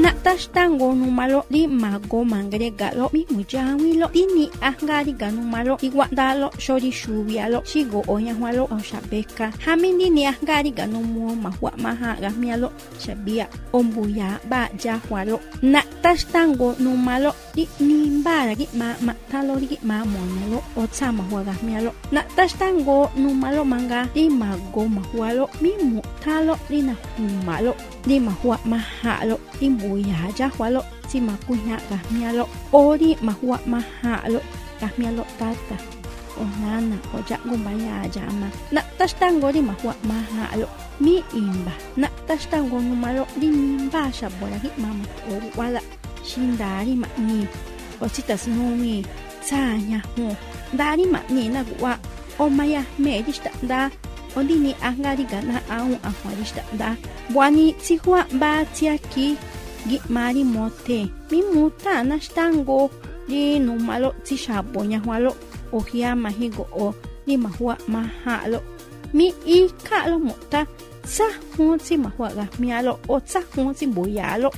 Na tashtango numalo di mago mangre galo mi mujawi lo di ni ahngari ganu malo di wadalo shori shubialo shigo onya walo o shabeka hamindi ni ahngari ganu mo mahwa maha gamialo shabia ombuya ba ja walo na tashtango numalo di ni mbara gi ma ma talo di ma monelo o tsama wa gamialo na tashtango numalo manga di mago mahwalo mi mu talo di na humalo di mahwa uya yahwalo simakuña kahmialo ori mahua mahalo kahmialo tata o nana o yagumbaya ayama na'taxtangori mahua mahalo mi imba na'taxtangonumalo ri nimbaxa boragi mama oru'uala xindari ma'ni otsitasnumi tsañaju ndari ma'ni nagu'a omayajme ri xta'nda ondini ajnga ri gana aun ajuari xta'nda buani tsijua mba tsiaki Gimari mote, mi muta nashtango, li numalo tishabo nyahwalo, ohia mahigo o, Di mahua mahalo. Mi ikalo muta, sa hunsi mahua gamialo o sa hunsi boyalo.